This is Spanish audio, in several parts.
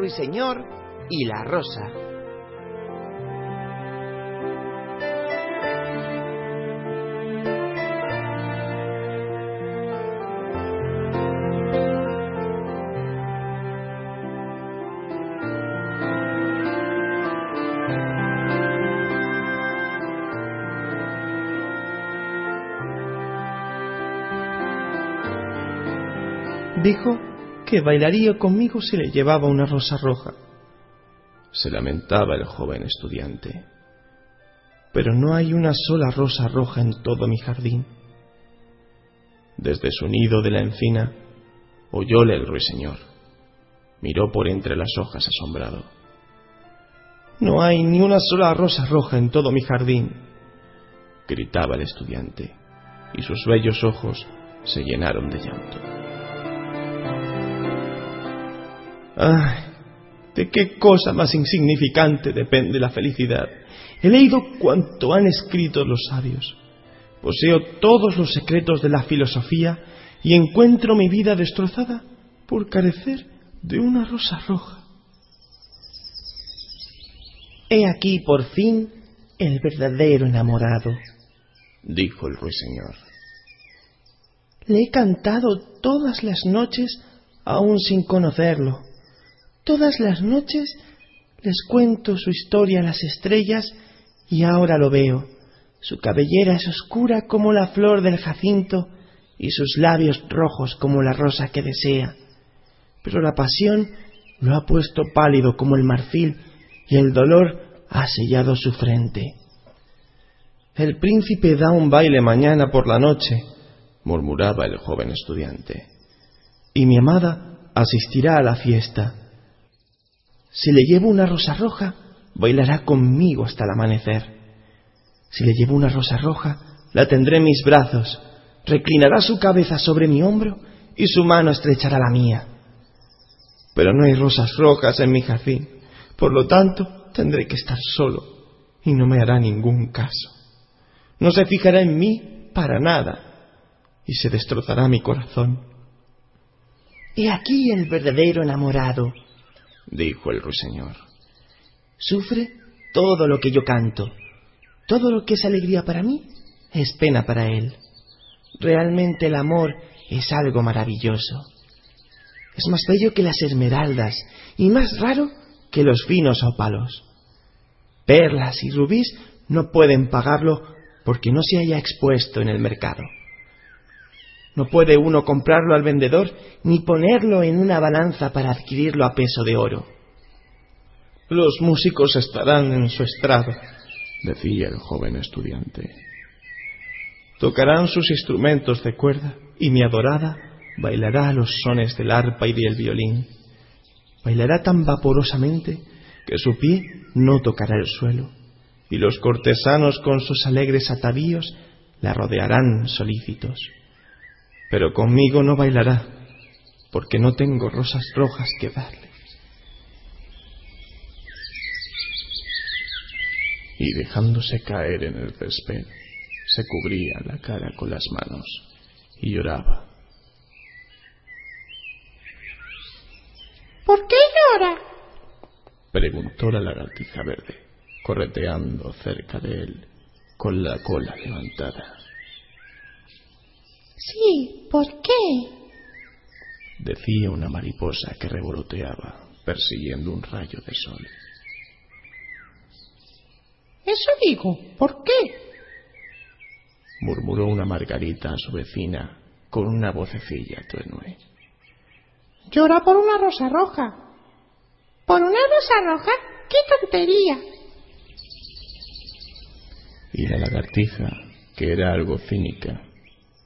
Ruiseñor y la rosa. Dijo que bailaría conmigo si le llevaba una rosa roja. Se lamentaba el joven estudiante. Pero no hay una sola rosa roja en todo mi jardín. Desde su nido de la encina oyóle el ruiseñor. Miró por entre las hojas asombrado. No hay ni una sola rosa roja en todo mi jardín, gritaba el estudiante, y sus bellos ojos se llenaron de llanto. Ay, ¿de qué cosa más insignificante depende la felicidad? He leído cuanto han escrito los sabios. Poseo todos los secretos de la filosofía y encuentro mi vida destrozada por carecer de una rosa roja. He aquí por fin el verdadero enamorado, dijo el ruiseñor. Le he cantado todas las noches aún sin conocerlo. Todas las noches les cuento su historia a las estrellas y ahora lo veo. Su cabellera es oscura como la flor del jacinto y sus labios rojos como la rosa que desea. Pero la pasión lo ha puesto pálido como el marfil y el dolor ha sellado su frente. El príncipe da un baile mañana por la noche, murmuraba el joven estudiante, y mi amada asistirá a la fiesta. Si le llevo una rosa roja, bailará conmigo hasta el amanecer. Si le llevo una rosa roja, la tendré en mis brazos, reclinará su cabeza sobre mi hombro y su mano estrechará la mía. Pero no hay rosas rojas en mi jardín, por lo tanto tendré que estar solo y no me hará ningún caso. No se fijará en mí para nada y se destrozará mi corazón. He aquí el verdadero enamorado, dijo el ruiseñor. Sufre todo lo que yo canto. Todo lo que es alegría para mí es pena para él. Realmente el amor es algo maravilloso. Es más bello que las esmeraldas y más raro que los finos ópalos. Perlas y rubíes no pueden pagarlo porque no se haya expuesto en el mercado. No puede uno comprarlo al vendedor ni ponerlo en una balanza para adquirirlo a peso de oro. Los músicos estarán en su estrado, decía el joven estudiante. Tocarán sus instrumentos de cuerda y mi adorada bailará los sones del arpa y del violín. Bailará tan vaporosamente que su pie no tocará el suelo, y los cortesanos con sus alegres atavíos la rodearán solícitos. Pero conmigo no bailará, porque no tengo rosas rojas que darle. Y dejándose caer en el césped, se cubría la cara con las manos y lloraba. ¿Por qué llora? preguntó la lagartija verde, correteando cerca de él, con la cola levantada. Sí, ¿por qué? decía una mariposa que revoloteaba, persiguiendo un rayo de sol. Eso digo, ¿por qué? murmuró una margarita a su vecina con una vocecilla tenue. Llora por una rosa roja. ¿Por una rosa roja? ¡Qué tontería! Y la lagartija, que era algo cínica,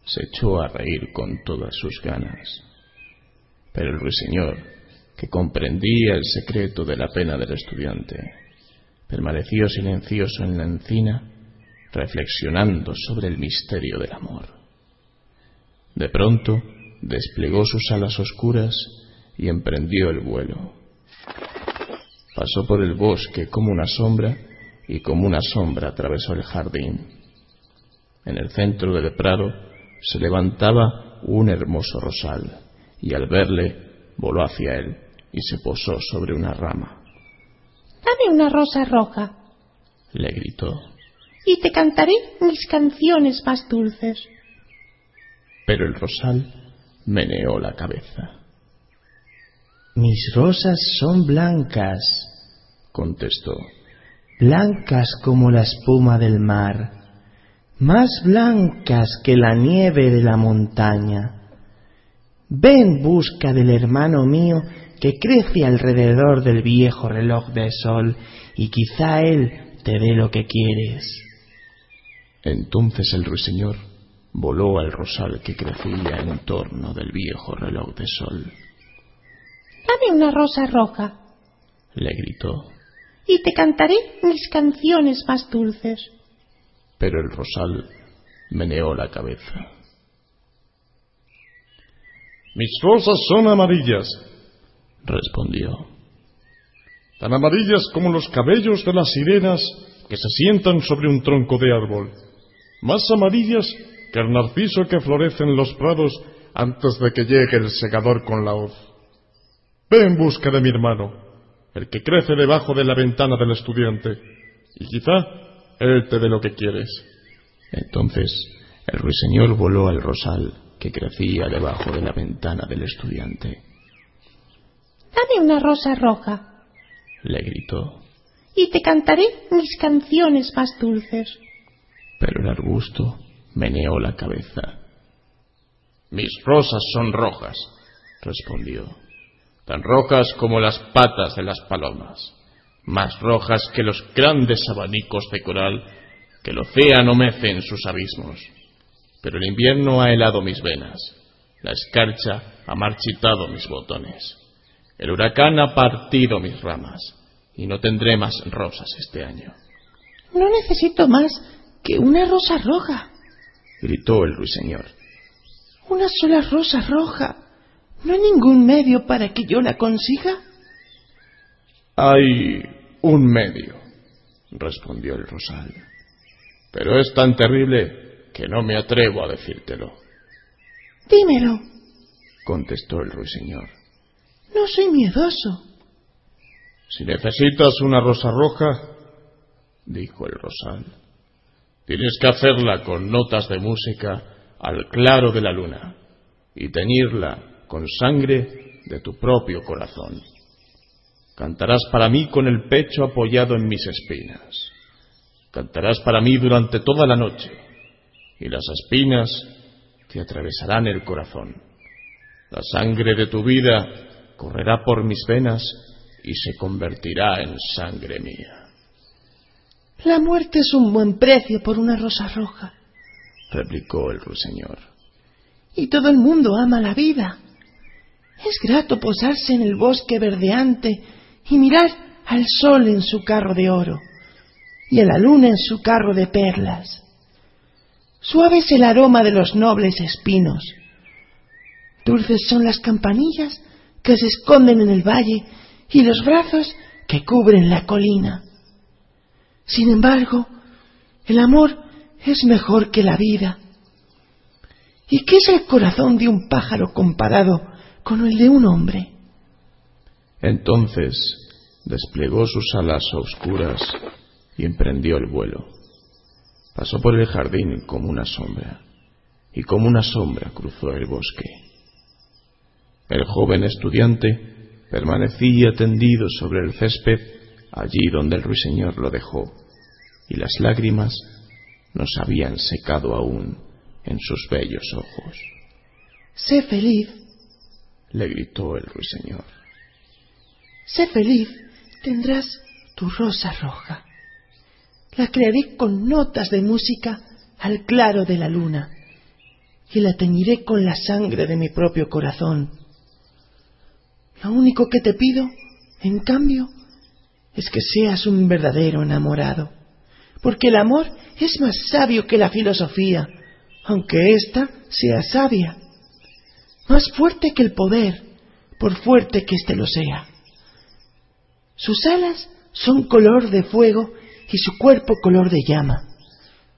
se echó a reír con todas sus ganas. Pero el ruiseñor, que comprendía el secreto de la pena del estudiante, permaneció silencioso en la encina, reflexionando sobre el misterio del amor. De pronto desplegó sus alas oscuras y emprendió el vuelo. Pasó por el bosque como una sombra y como una sombra atravesó el jardín. En el centro del prado se levantaba un hermoso rosal y al verle voló hacia él y se posó sobre una rama. Dame una rosa roja, le gritó, y te cantaré mis canciones más dulces. Pero el rosal meneó la cabeza. Mis rosas son blancas, contestó, blancas como la espuma del mar, más blancas que la nieve de la montaña. Ve en busca del hermano mío que crece alrededor del viejo reloj de sol y quizá él te dé lo que quieres. Entonces el ruiseñor voló al rosal que crecía en torno del viejo reloj de sol. Dame una rosa roja, le gritó, y te cantaré mis canciones más dulces. Pero el rosal meneó la cabeza. Mis rosas son amarillas, respondió. Tan amarillas como los cabellos de las sirenas que se sientan sobre un tronco de árbol. Más amarillas que el narciso que florece en los prados antes de que llegue el segador con la hoz. Ve en busca de mi hermano, el que crece debajo de la ventana del estudiante, y quizá él te dé lo que quieres. Entonces el ruiseñor voló al rosal que crecía debajo de la ventana del estudiante. Dame una rosa roja, le gritó, y te cantaré mis canciones más dulces. Pero el arbusto meneó la cabeza. Mis rosas son rojas, respondió, tan rojas como las patas de las palomas, más rojas que los grandes abanicos de coral que el océano mece en sus abismos. Pero el invierno ha helado mis venas, la escarcha ha marchitado mis botones, el huracán ha partido mis ramas, y no tendré más rosas este año. No necesito más que una rosa roja, gritó el ruiseñor. Una sola rosa roja. ¿No hay ningún medio para que yo la consiga? Hay un medio, respondió el rosal. Pero es tan terrible que no me atrevo a decírtelo. Dímelo, contestó el ruiseñor. No soy miedoso. Si necesitas una rosa roja, dijo el rosal, tienes que hacerla con notas de música al claro de la luna y teñirla con sangre de tu propio corazón. Cantarás para mí con el pecho apoyado en mis espinas. Cantarás para mí durante toda la noche y las espinas te atravesarán el corazón. La sangre de tu vida correrá por mis venas y se convertirá en sangre mía. La muerte es un buen precio por una rosa roja, replicó el ruiseñor. Y todo el mundo ama la vida. Es grato posarse en el bosque verdeante y mirar al sol en su carro de oro y a la luna en su carro de perlas. Suave es el aroma de los nobles espinos. Dulces son las campanillas que se esconden en el valle y los brazos que cubren la colina. Sin embargo, el amor es mejor que la vida. ¿Y qué es el corazón de un pájaro comparado con el de un hombre? Entonces desplegó sus alas oscuras y emprendió el vuelo. Pasó por el jardín como una sombra, y como una sombra cruzó el bosque. El joven estudiante permanecía tendido sobre el césped allí donde el ruiseñor lo dejó, y las lágrimas no se habían secado aún en sus bellos ojos. Sé feliz, le gritó el ruiseñor. Sé feliz, tendrás tu rosa roja. La crearé con notas de música al claro de la luna y la teñiré con la sangre de mi propio corazón. Lo único que te pido, en cambio, es que seas un verdadero enamorado, porque el amor es más sabio que la filosofía, aunque ésta sea sabia, más fuerte que el poder, por fuerte que éste lo sea. Sus alas son color de fuego y su cuerpo color de llama.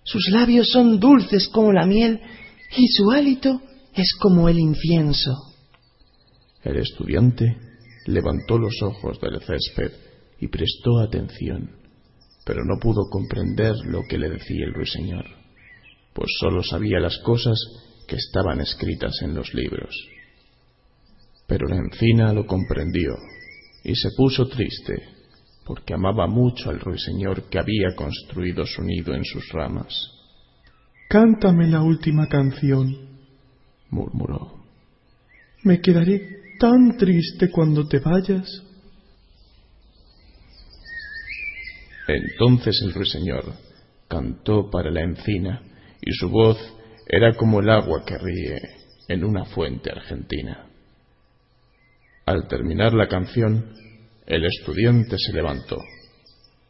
Sus labios son dulces como la miel y su hálito es como el incienso. El estudiante levantó los ojos del césped y prestó atención, pero no pudo comprender lo que le decía el ruiseñor, pues sólo sabía las cosas que estaban escritas en los libros. Pero la encina lo comprendió y se puso triste, porque amaba mucho al ruiseñor que había construido su nido en sus ramas. Cántame la última canción, murmuró. Me quedaré tan triste cuando te vayas. Entonces el ruiseñor cantó para la encina y su voz era como el agua que ríe en una fuente argentina. Al terminar la canción, el estudiante se levantó,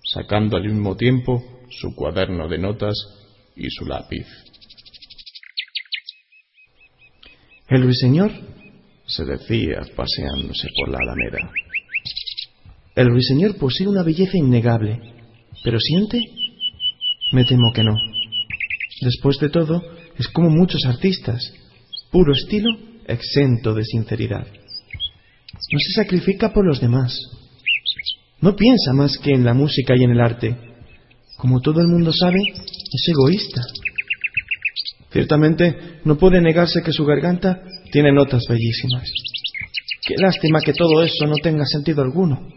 sacando al mismo tiempo su cuaderno de notas y su lápiz. El ruiseñor se decía paseándose por la alameda. El ruiseñor posee una belleza innegable, pero ¿siente? Me temo que no. Después de todo, es como muchos artistas, puro estilo, exento de sinceridad. No se sacrifica por los demás. No piensa más que en la música y en el arte. Como todo el mundo sabe, es egoísta. Ciertamente no puede negarse que su garganta tiene notas bellísimas. Qué lástima que todo eso no tenga sentido alguno.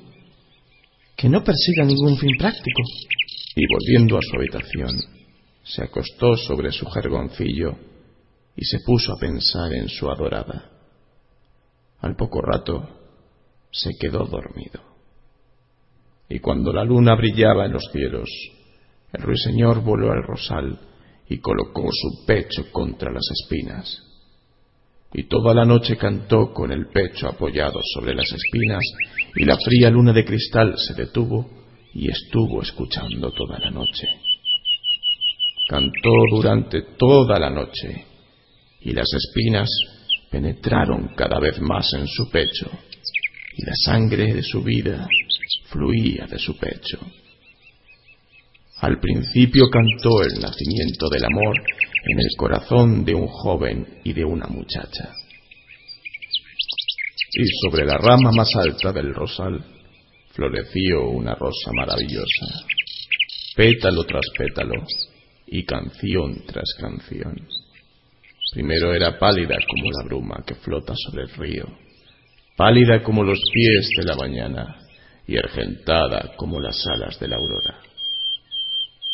Que no persiga ningún fin práctico. Y volviendo a su habitación, se acostó sobre su jergoncillo y se puso a pensar en su adorada. Al poco rato se quedó dormido. Y cuando la luna brillaba en los cielos, el ruiseñor voló al rosal y colocó su pecho contra las espinas. Y toda la noche cantó con el pecho apoyado sobre las espinas, y la fría luna de cristal se detuvo y estuvo escuchando toda la noche. Cantó durante toda la noche, y las espinas penetraron cada vez más en su pecho, y la sangre de su vida fluía de su pecho. Al principio cantó el nacimiento del amor en el corazón de un joven y de una muchacha. Y sobre la rama más alta del rosal floreció una rosa maravillosa, pétalo tras pétalo y canción tras canción. Primero era pálida como la bruma que flota sobre el río, pálida como los pies de la mañana y argentada como las alas de la aurora.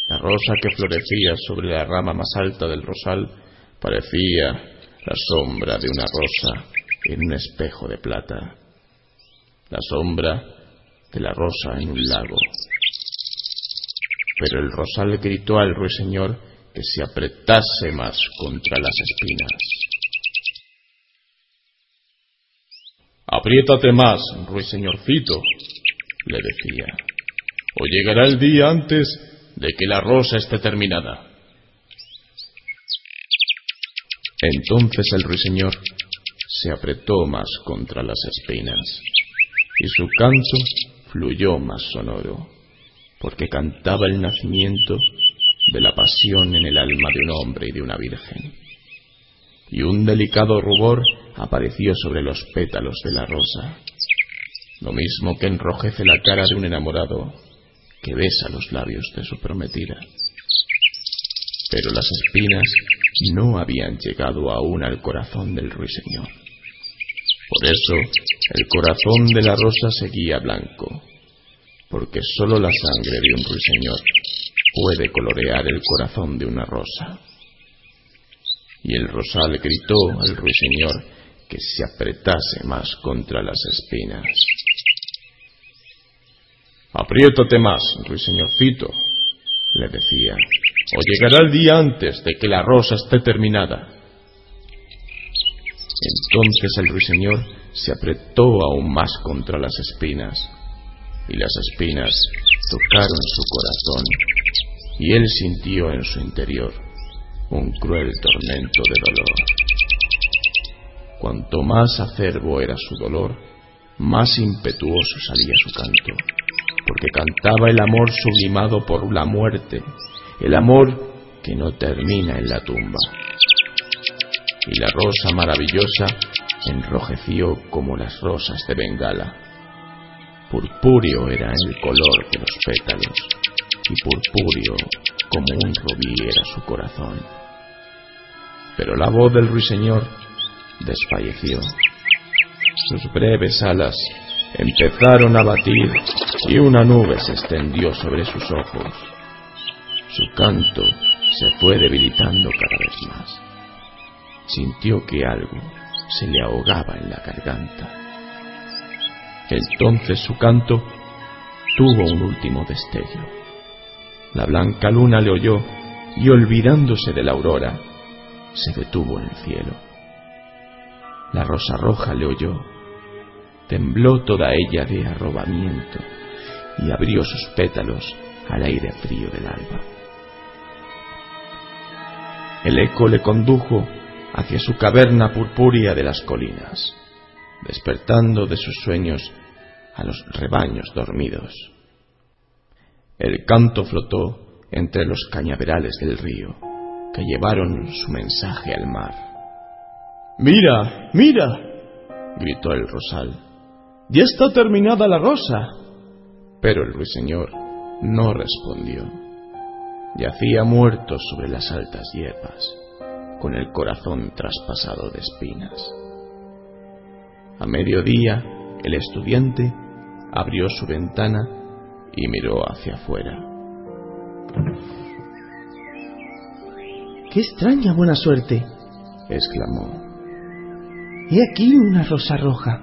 La rosa que florecía sobre la rama más alta del rosal parecía la sombra de una rosa en un espejo de plata, la sombra de la rosa en un lago. Pero el rosal gritó al ruiseñor que se apretase más contra las espinas. Apriétate más, ruiseñorcito, le decía, o llegará el día antes de que la rosa esté terminada. Entonces el ruiseñor se apretó más contra las espinas y su canto fluyó más sonoro, porque cantaba el nacimiento de la pasión en el alma de un hombre y de una virgen. Y un delicado rubor apareció sobre los pétalos de la rosa, lo mismo que enrojece la cara de un enamorado que besa los labios de su prometida. Pero las espinas no habían llegado aún al corazón del ruiseñor. Por eso el corazón de la rosa seguía blanco, porque sólo la sangre de un ruiseñor puede colorear el corazón de una rosa. Y el rosal gritó al ruiseñor que se apretase más contra las espinas. Apriétate más, ruiseñorcito, le decía, o llegará el día antes de que la rosa esté terminada. Entonces el ruiseñor se apretó aún más contra las espinas, y las espinas tocaron su corazón, y él sintió en su interior un cruel tormento de dolor. Cuanto más acerbo era su dolor, más impetuoso salía su canto, porque cantaba el amor sublimado por la muerte, el amor que no termina en la tumba. Y la rosa maravillosa enrojeció como las rosas de Bengala. Purpúreo era el color de los pétalos, y purpúreo como un rubí era su corazón. Pero la voz del ruiseñor desfalleció. Sus breves alas empezaron a batir y una nube se extendió sobre sus ojos. Su canto se fue debilitando cada vez más. Sintió que algo se le ahogaba en la garganta. Entonces su canto tuvo un último destello. La blanca luna le oyó y olvidándose de la aurora, se detuvo en el cielo. La rosa roja le oyó, tembló toda ella de arrobamiento y abrió sus pétalos al aire frío del alba. El eco le condujo hacia su caverna purpúrea de las colinas, despertando de sus sueños a los rebaños dormidos. El canto flotó entre los cañaverales del río, que llevaron su mensaje al mar. Mira, mira, gritó el rosal. Ya está terminada la rosa. Pero el ruiseñor no respondió. Yacía muerto sobre las altas hierbas con el corazón traspasado de espinas. A mediodía, el estudiante abrió su ventana y miró hacia afuera. ¡Qué extraña buena suerte! exclamó. He aquí una rosa roja.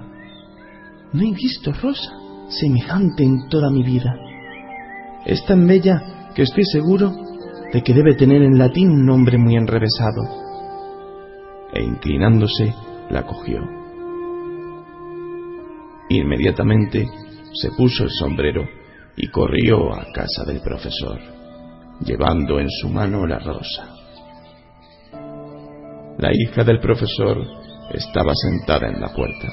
No he visto rosa semejante en toda mi vida. Es tan bella que estoy seguro de que debe tener en latín un nombre muy enrevesado e inclinándose la cogió. Inmediatamente se puso el sombrero y corrió a casa del profesor, llevando en su mano la rosa. La hija del profesor estaba sentada en la puerta.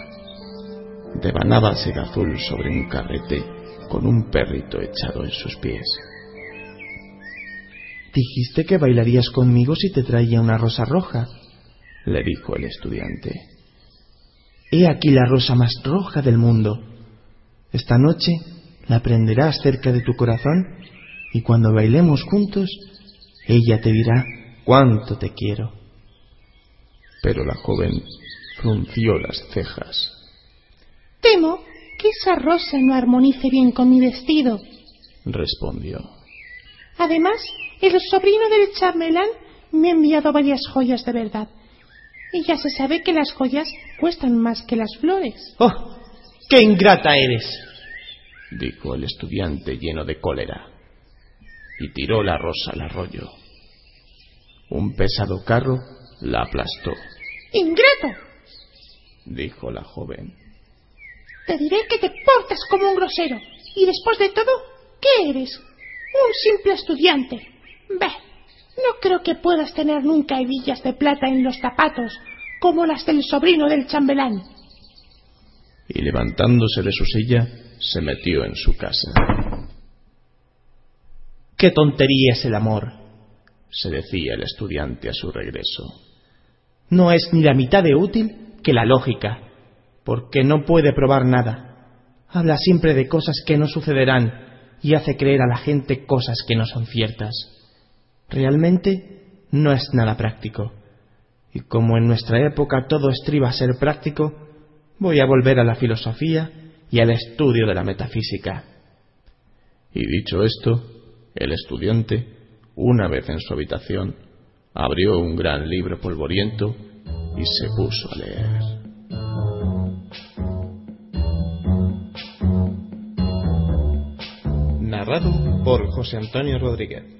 Devanaba seda azul sobre un carrete con un perrito echado en sus pies. Dijiste que bailarías conmigo si te traía una rosa roja, le dijo el estudiante. He aquí la rosa más roja del mundo. Esta noche la prenderás cerca de tu corazón y cuando bailemos juntos, ella te dirá cuánto te quiero. Pero la joven frunció las cejas. Temo que esa rosa no armonice bien con mi vestido, respondió. Además, el sobrino del chambelán me ha enviado varias joyas de verdad y ya se sabe que las joyas cuestan más que las flores. ¡Oh! ¡Qué ingrata eres! dijo el estudiante lleno de cólera, y tiró la rosa al arroyo. Un pesado carro la aplastó. ¡Ingrato! dijo la joven. Te diré que te portas como un grosero, y después de todo, ¿qué eres? Un simple estudiante. Ve, no creo que puedas tener nunca hebillas de plata en los zapatos, como las del sobrino del chambelán. Y levantándose de su silla, se metió en su casa. ¡Qué tontería es el amor! se decía el estudiante a su regreso. No es ni la mitad de útil que la lógica, porque no puede probar nada. Habla siempre de cosas que no sucederán y hace creer a la gente cosas que no son ciertas realmente no es nada práctico. Y como en nuestra época todo estriba a ser práctico, voy a volver a la filosofía y al estudio de la metafísica. Y dicho esto, El estudiante, una vez en su habitación, abrió un gran libro polvoriento y se puso a leer. Narrado por José Antonio Rodríguez.